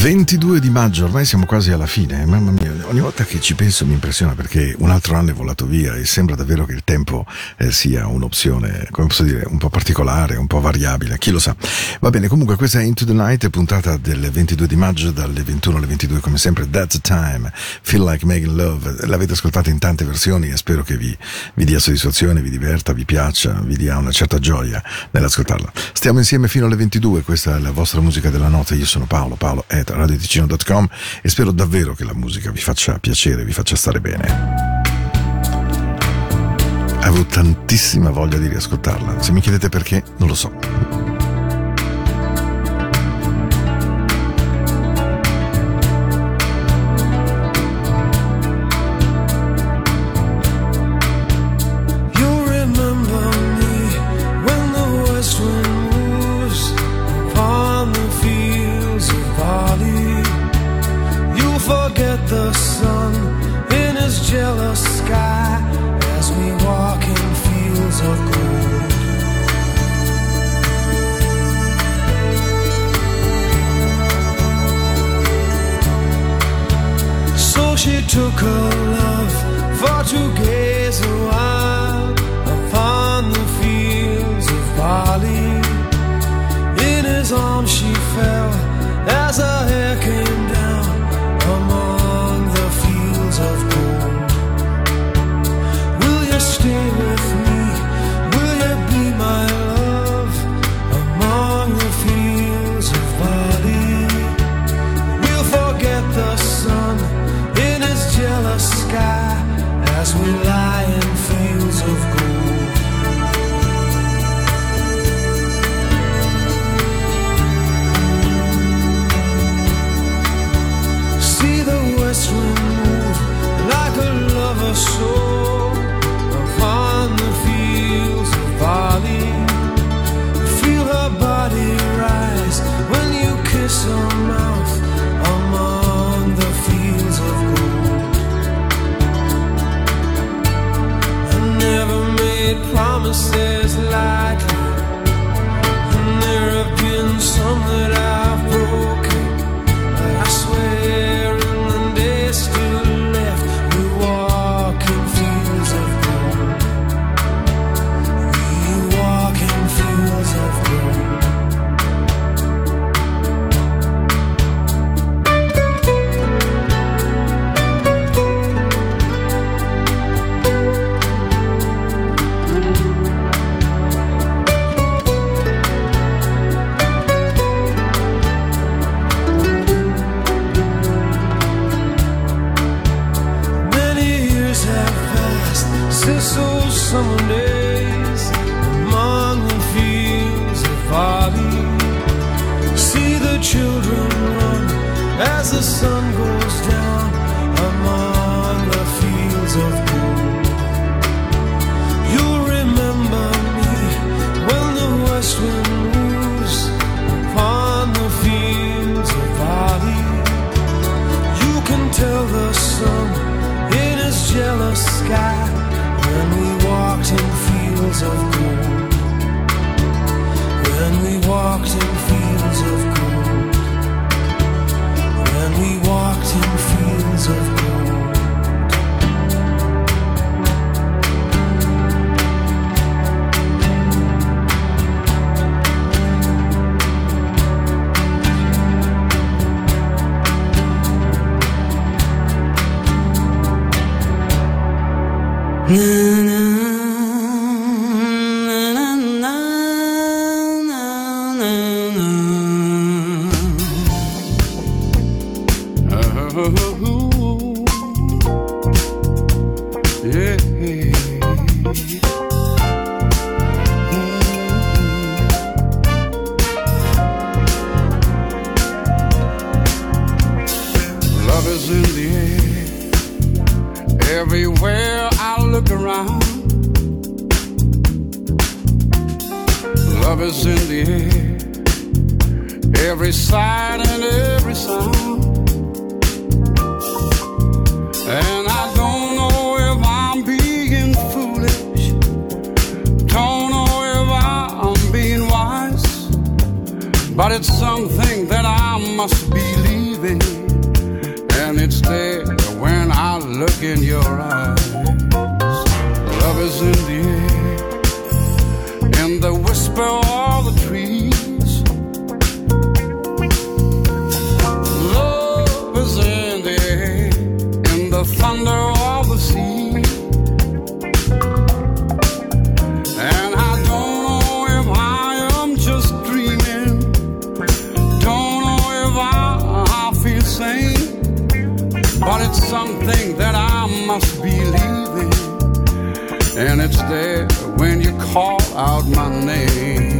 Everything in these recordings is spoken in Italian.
22 di maggio, ormai siamo quasi alla fine, mamma mia, ogni volta che ci penso mi impressiona perché un altro anno è volato via e sembra davvero che il tempo eh, sia un'opzione, come posso dire, un po' particolare, un po' variabile, chi lo sa. Va bene, comunque questa è Into the Night, puntata del 22 di maggio, dalle 21 alle 22 come sempre, That's the Time, Feel Like Making Love, l'avete ascoltata in tante versioni e spero che vi, vi dia soddisfazione, vi diverta, vi piaccia, vi dia una certa gioia nell'ascoltarla. Stiamo insieme fino alle 22, questa è la vostra musica della notte, io sono Paolo, Paolo at radioticino.com e spero davvero che la musica vi faccia piacere, vi faccia stare bene. Avevo tantissima voglia di riascoltarla, se mi chiedete perché non lo so. locked Something that I must believe in, and it's there when you call out my name.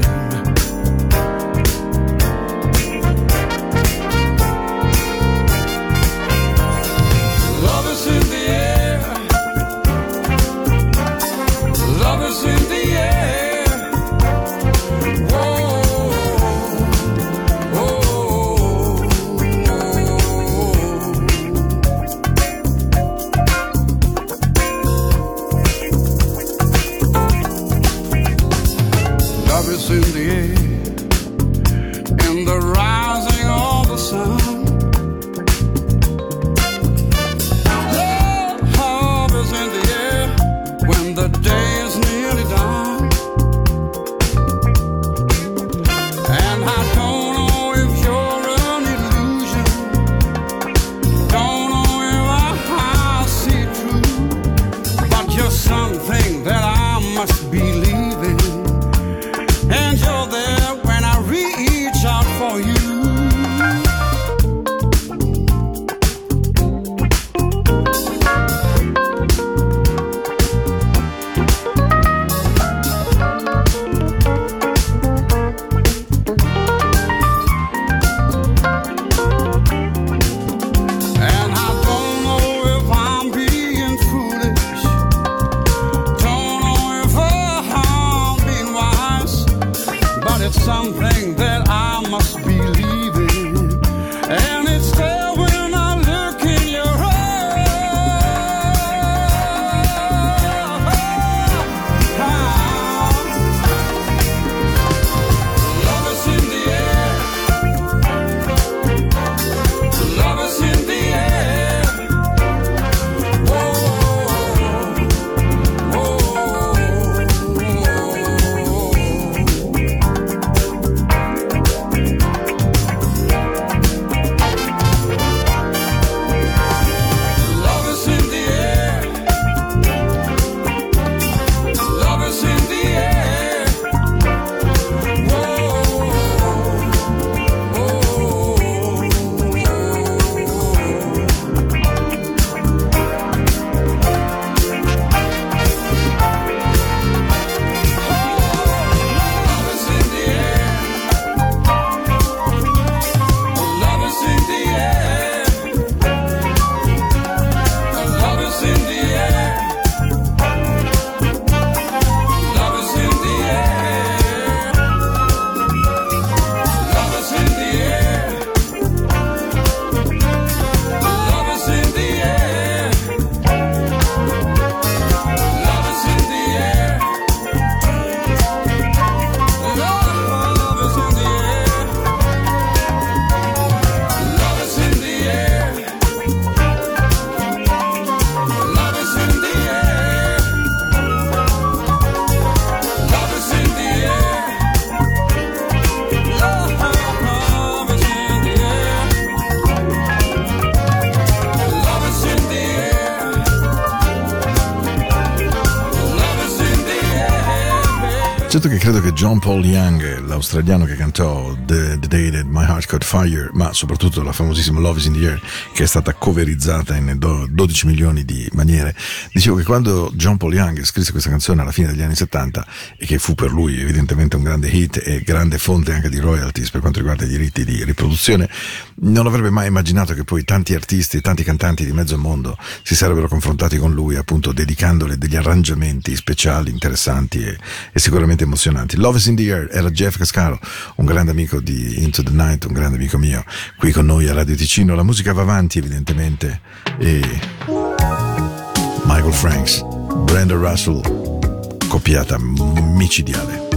Certo che credo che John Paul Young, l'australiano che cantò Caught Fire, ma soprattutto la famosissima Love is in the Air, che è stata coverizzata in 12 milioni di maniere, dicevo che quando John Paul Young scrisse questa canzone alla fine degli anni 70, e che fu per lui evidentemente un grande hit e grande fonte anche di royalties per quanto riguarda i diritti di riproduzione, non avrebbe mai immaginato che poi tanti artisti e tanti cantanti di mezzo mondo si sarebbero confrontati con lui, appunto dedicandole degli arrangiamenti speciali, interessanti e, e sicuramente emozionanti. Love is in the Air era Jeff Cascaro, un grande amico di Into the Night, un grande amico mio, qui con noi a Radio Ticino. La musica va avanti evidentemente e Michael Franks, Brenda Russell, coppiata micidiale.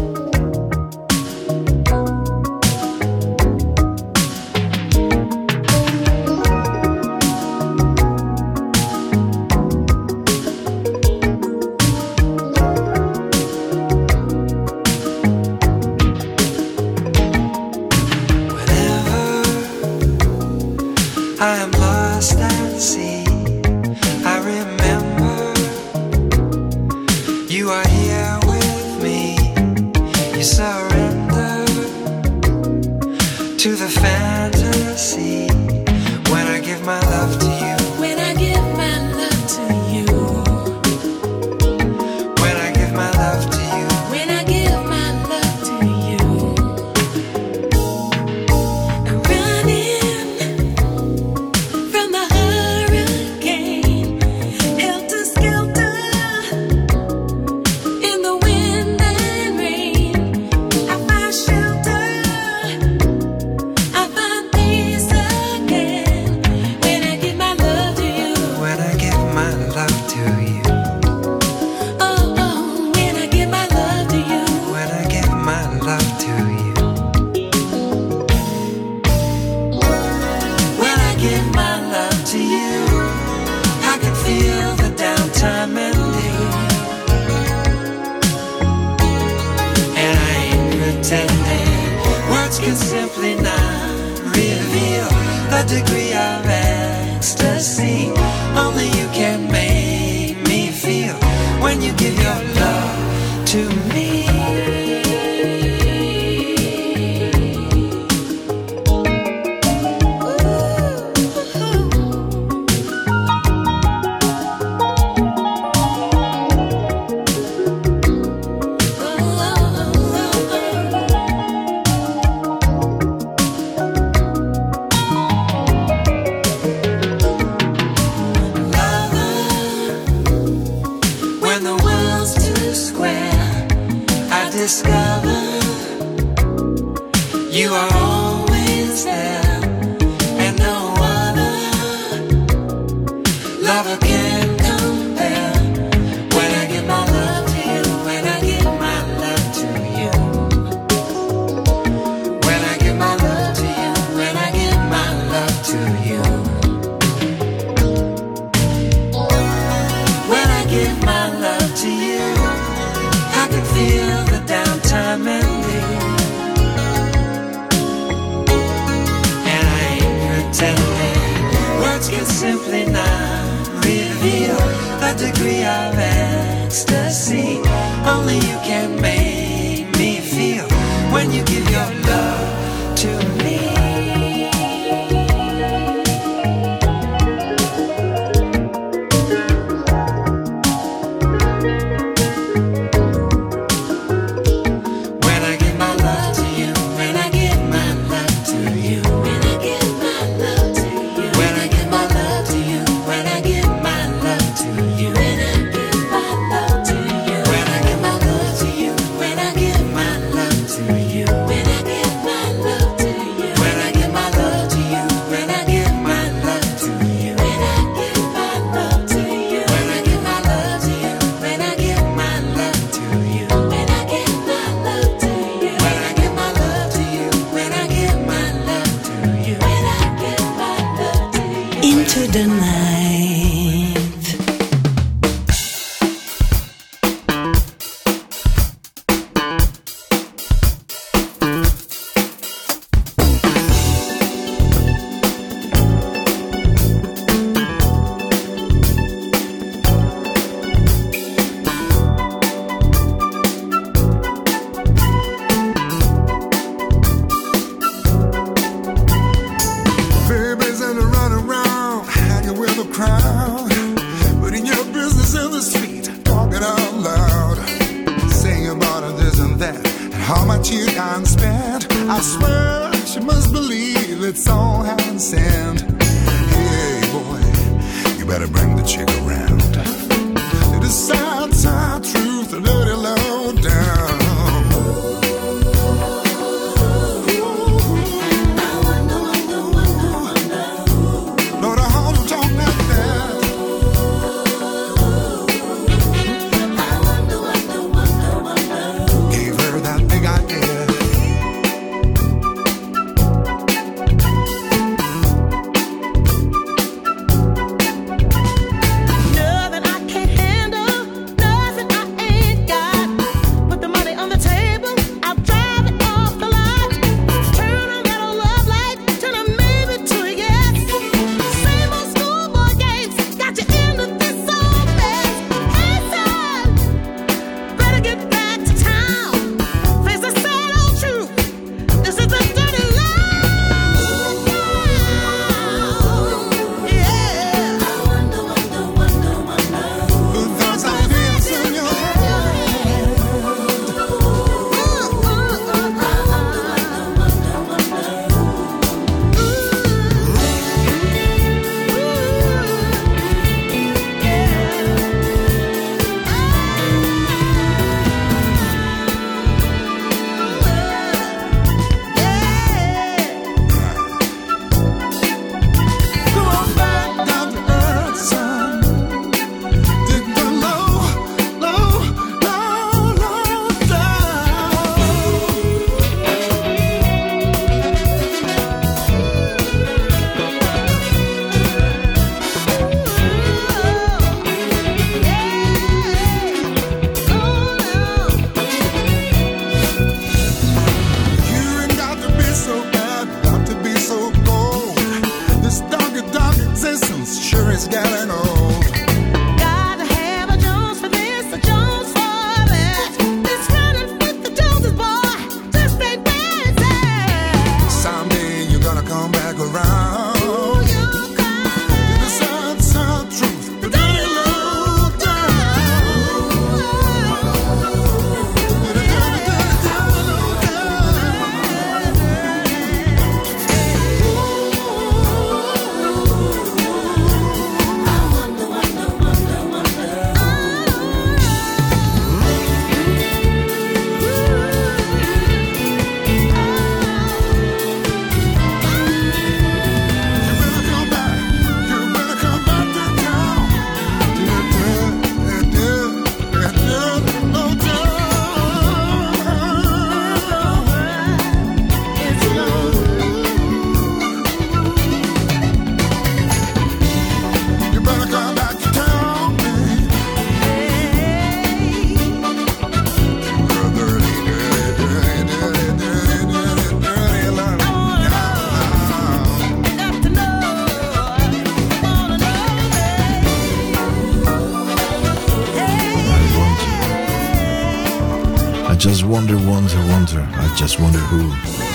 wonder, wonder, wonder. I just wonder who.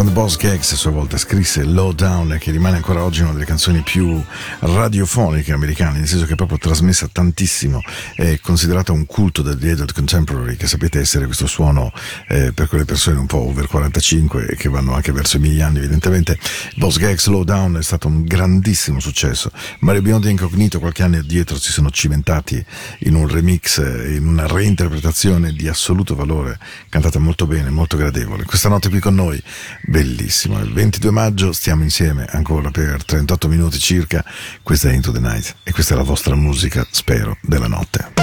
Quando Boss Gags a sua volta scrisse Lowdown, che rimane ancora oggi una delle canzoni più radiofoniche americane, nel senso che è proprio trasmessa tantissimo, è considerata un culto del The Adult Contemporary, che sapete essere questo suono eh, per quelle persone un po' over 45 e che vanno anche verso i miei anni, evidentemente. Boss Gags Lowdown è stato un grandissimo successo. Mario Biondi e Incognito qualche anno addietro si sono cimentati in un remix, eh, in una reinterpretazione di assoluto valore, cantata molto bene, molto gradevole. Questa notte qui con noi bellissimo. Il 22 maggio stiamo insieme ancora per 38 minuti circa. Questa è Into the Night e questa è la vostra musica, spero, della notte.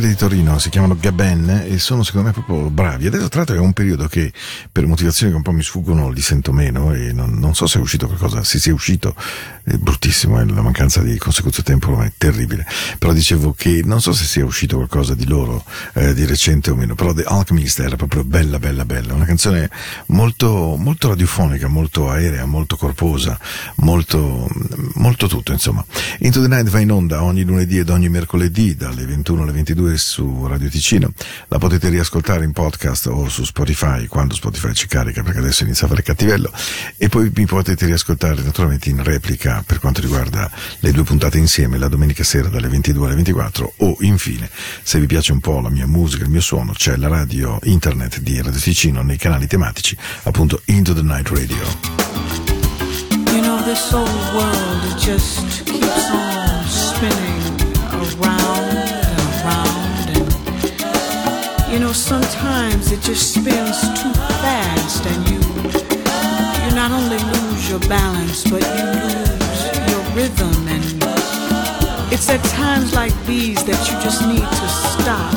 Fratelli di Torino, si chiamano Gaben e sono secondo me proprio bravi. Adesso tra l'altro è un periodo che per motivazioni che un po' mi sfuggono li sento meno e non, non so se è uscito qualcosa, se sia uscito è bruttissimo, eh, la mancanza di consecuzione tempo è terribile. Però dicevo che non so se sia uscito qualcosa di loro eh, di recente o meno, però The Alchemist era proprio bella bella bella, una canzone molto, molto radiofonica, molto aerea, molto corposa, molto, molto tutto insomma. Into the Night va in onda ogni lunedì ed ogni mercoledì dalle 21 alle 22 su Radio Ticino. La potete riascoltare in podcast o su Spotify quando Spotify ci carica perché adesso inizia a fare cattivello e poi mi potete riascoltare naturalmente in replica per quanto riguarda le due puntate insieme la domenica sera dalle 22 alle 24 o infine se vi piace un po' la mia musica, il mio suono c'è la radio internet di Radio Ticino nei canali tematici appunto Into the Night Radio. This old world, just keeps on spinning around and around. And, you know, sometimes it just spins too fast, and you, you not only lose your balance, but you lose your rhythm. And it's at times like these that you just need to stop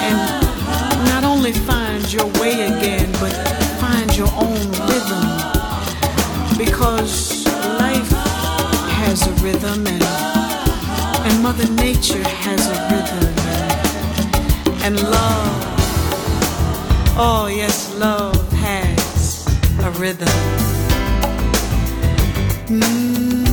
and not only find your way again, but find your own rhythm because life has a rhythm and, and mother nature has a rhythm and, and love oh yes love has a rhythm. Ain't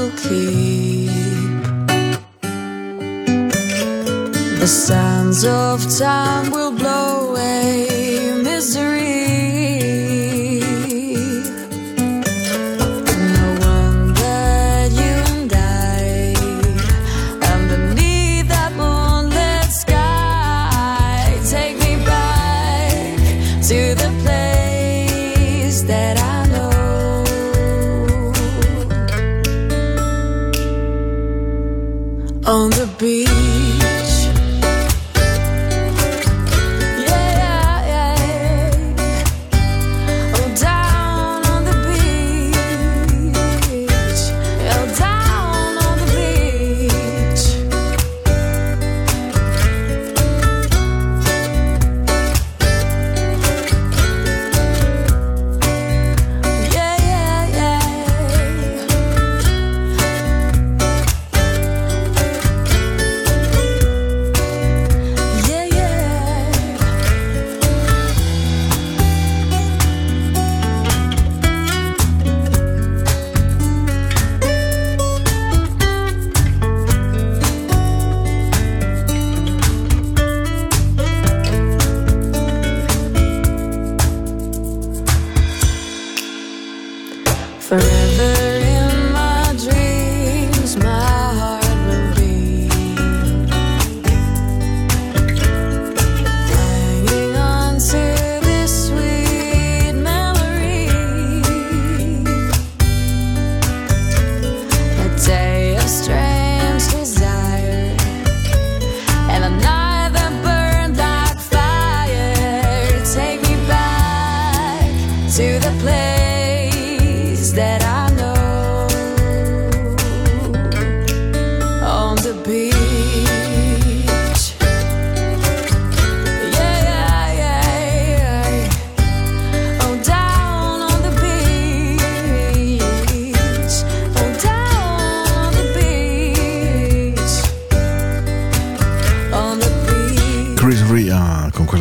will keep. The sands of time will blow away misery.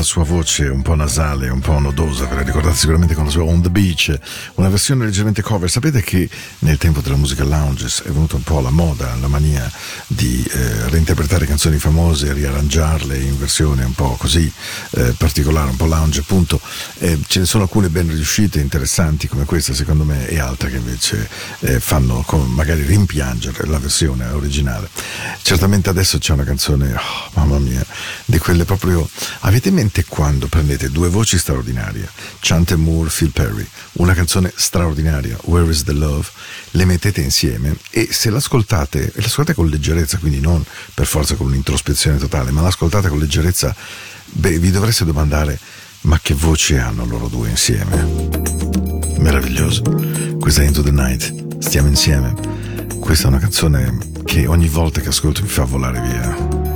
Sua voce un po' nasale, un po' nodosa, ve la ricordate sicuramente con la sua On the Beach, una versione leggermente cover. Sapete che nel tempo della musica lounge è venuta un po' la moda, la mania di eh, reinterpretare canzoni famose riarrangiarle in versione un po' così eh, particolare, un po' lounge appunto. Eh, ce ne sono alcune ben riuscite, interessanti come questa secondo me e altre che invece eh, fanno magari rimpiangere la versione originale. Certamente adesso c'è una canzone, oh, mamma mia, di quelle proprio... Avete in mente quando prendete due voci straordinarie, Chante Moore, Phil Perry, una canzone straordinaria, Where is the Love, le mettete insieme e se l'ascoltate, e l'ascoltate con leggerezza, quindi non per forza con un'introspezione totale, ma l'ascoltate con leggerezza, beh, vi dovreste domandare ma che voci hanno loro due insieme? Meraviglioso. Questa è Into the Night, stiamo insieme. Questa è una canzone che ogni volta che ascolto mi fa volare via.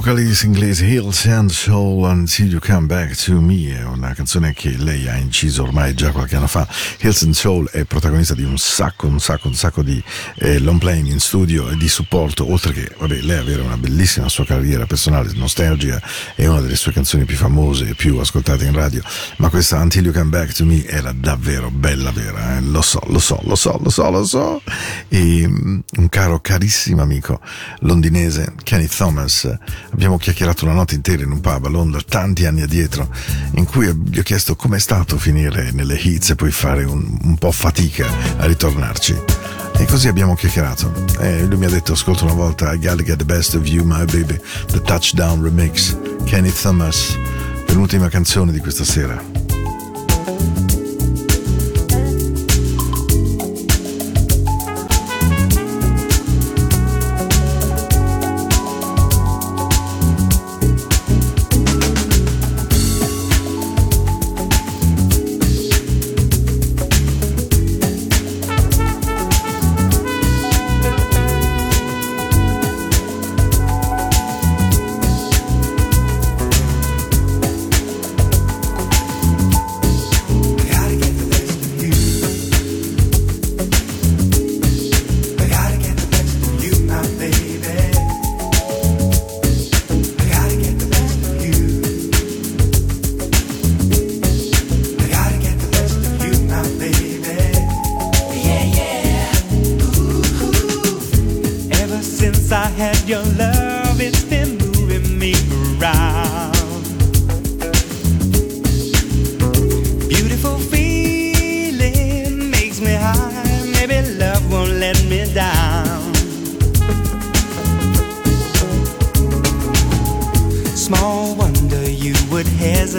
Vocalist inglese Hills and Soul Until You Come Back to Me è una canzone che lei ha inciso ormai già qualche anno fa. Hills and Soul è protagonista di un sacco, un sacco, un sacco di eh, long playing in studio e di supporto, oltre che vabbè, lei avere una bellissima sua carriera personale. Nostalgia è una delle sue canzoni più famose e più ascoltate in radio, ma questa Until You Come Back to Me era davvero bella vera, eh? lo so, lo so, lo so, lo so, lo so. E mm, un caro carissimo amico londinese, Kenny Thomas, abbiamo chiacchierato una notte intera in un pub a Londra tanti anni addietro in cui gli ho chiesto com'è stato finire nelle hits e poi fare un, un po' fatica a ritornarci. E così abbiamo chiacchierato. E lui mi ha detto ascolta una volta I gotta get the best of you my baby the touchdown remix Kenny Thomas penultima canzone di questa sera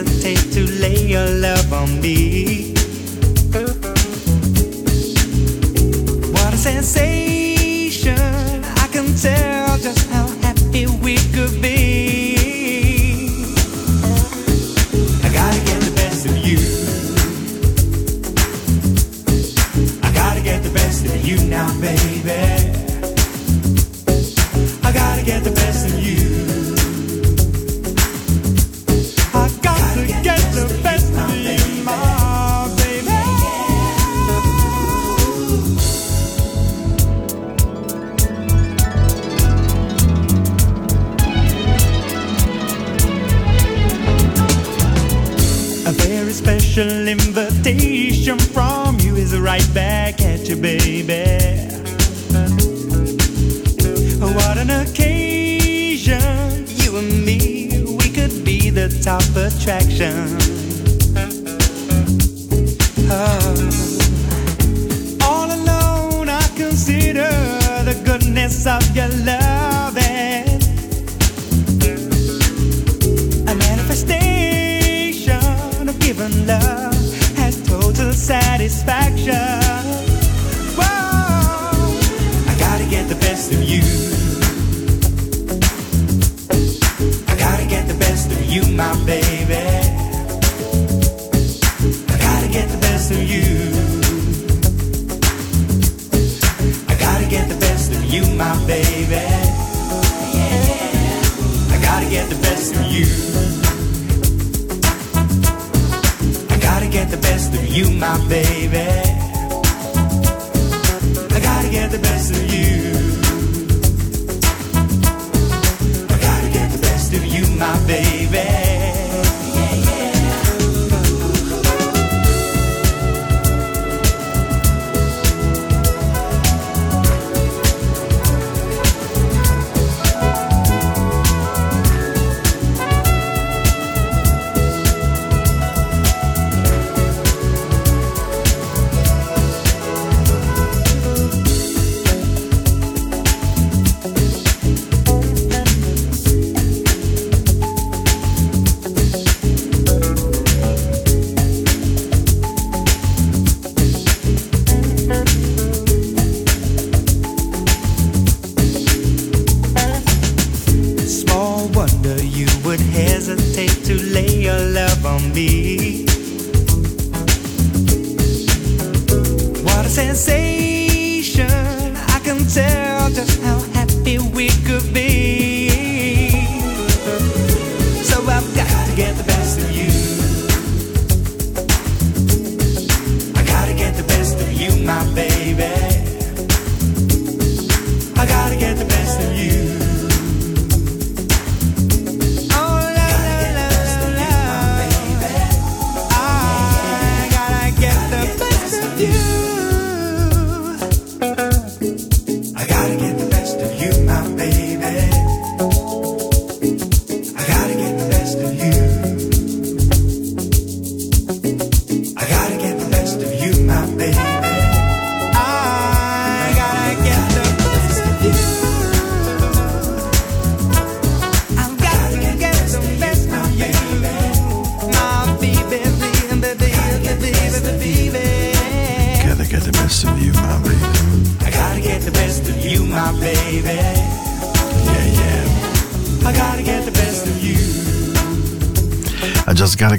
hesitate to lay your love on me.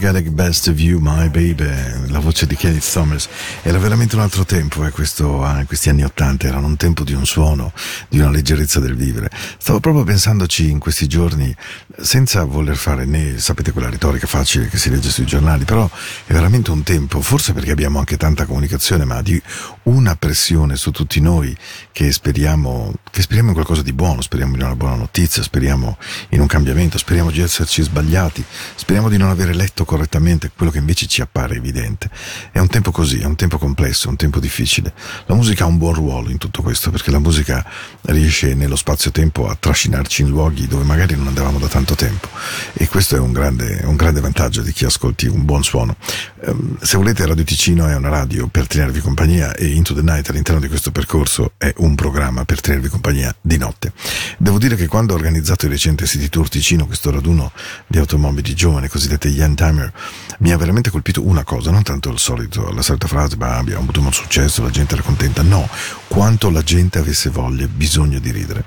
I get the best of you, my baby. Voce di Kenneth Thomas. Era veramente un altro tempo, eh, questo, ah, questi anni Ottanta. Erano un tempo di un suono, di una leggerezza del vivere. Stavo proprio pensandoci in questi giorni, senza voler fare né, sapete, quella retorica facile che si legge sui giornali, però è veramente un tempo, forse perché abbiamo anche tanta comunicazione, ma di una pressione su tutti noi che speriamo, che speriamo in qualcosa di buono, speriamo in una buona notizia, speriamo in un cambiamento, speriamo di esserci sbagliati, speriamo di non avere letto correttamente quello che invece ci appare evidente. È un tempo così, è un tempo complesso, è un tempo difficile. La musica ha un buon ruolo in tutto questo, perché la musica riesce nello spazio-tempo a trascinarci in luoghi dove magari non andavamo da tanto tempo. E questo è un grande, un grande vantaggio di chi ascolti un buon suono. Ehm, se volete, Radio Ticino è una radio per tenervi compagnia e Into the Night all'interno di questo percorso è un programma per tenervi compagnia di notte. Devo dire che quando ho organizzato il recente City Tour Ticino, questo raduno di automobili giovani, cosiddette Young Timer, mi ha veramente colpito una cosa, non tanto il solito, la solita frase, ma abbiamo avuto molto successo, la gente era contenta, no, quanto la gente avesse voglia, bisogno di ridere.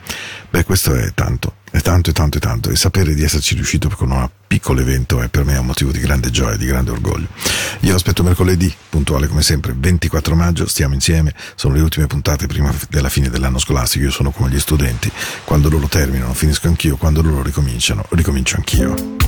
Beh, questo è tanto, è tanto e tanto e tanto, e sapere di esserci riuscito con un piccolo evento è per me un motivo di grande gioia, di grande orgoglio. Io aspetto mercoledì, puntuale come sempre, 24 maggio, stiamo insieme, sono le ultime puntate prima della fine dell'anno scolastico, io sono come gli studenti, quando loro terminano finisco anch'io, quando loro ricominciano, ricomincio anch'io.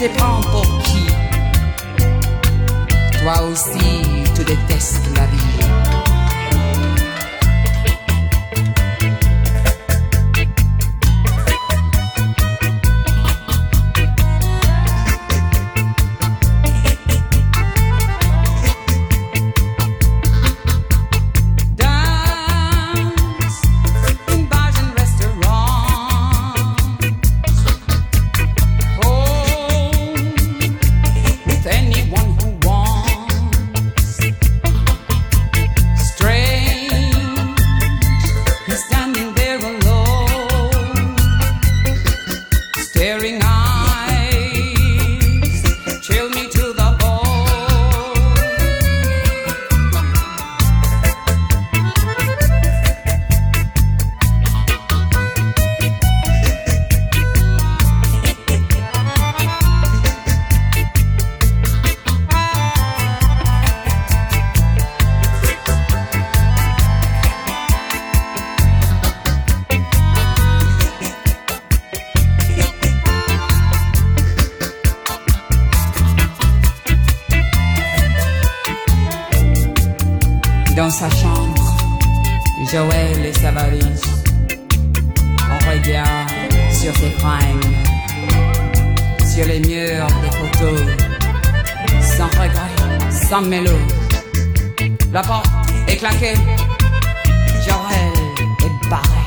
Te prends pour qui? Toi aussi, tu détestes La porte est claquée, Joël est barré.